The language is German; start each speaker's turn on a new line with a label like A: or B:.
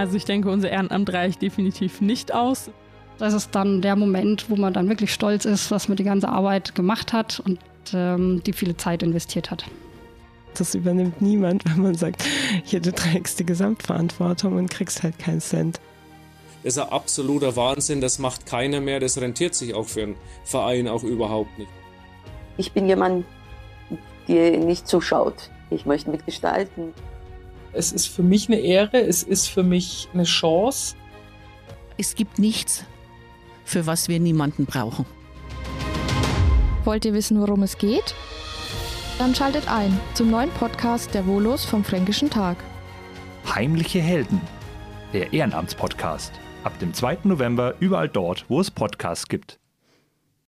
A: Also ich denke, unser Ehrenamt reicht definitiv nicht aus.
B: Das ist dann der Moment, wo man dann wirklich stolz ist, was man die ganze Arbeit gemacht hat und ähm, die viele Zeit investiert hat.
C: Das übernimmt niemand, wenn man sagt, hier, du trägst die Gesamtverantwortung und kriegst halt keinen Cent.
D: Das ist ein absoluter Wahnsinn, das macht keiner mehr, das rentiert sich auch für einen Verein auch überhaupt nicht.
E: Ich bin jemand, der nicht zuschaut. Ich möchte mitgestalten.
F: Es ist für mich eine Ehre, es ist für mich eine Chance.
G: Es gibt nichts, für was wir niemanden brauchen.
H: Wollt ihr wissen, worum es geht? Dann schaltet ein zum neuen Podcast der Volos vom Fränkischen Tag.
I: Heimliche Helden, der Ehrenamtspodcast. Ab dem 2. November überall dort, wo es Podcasts gibt.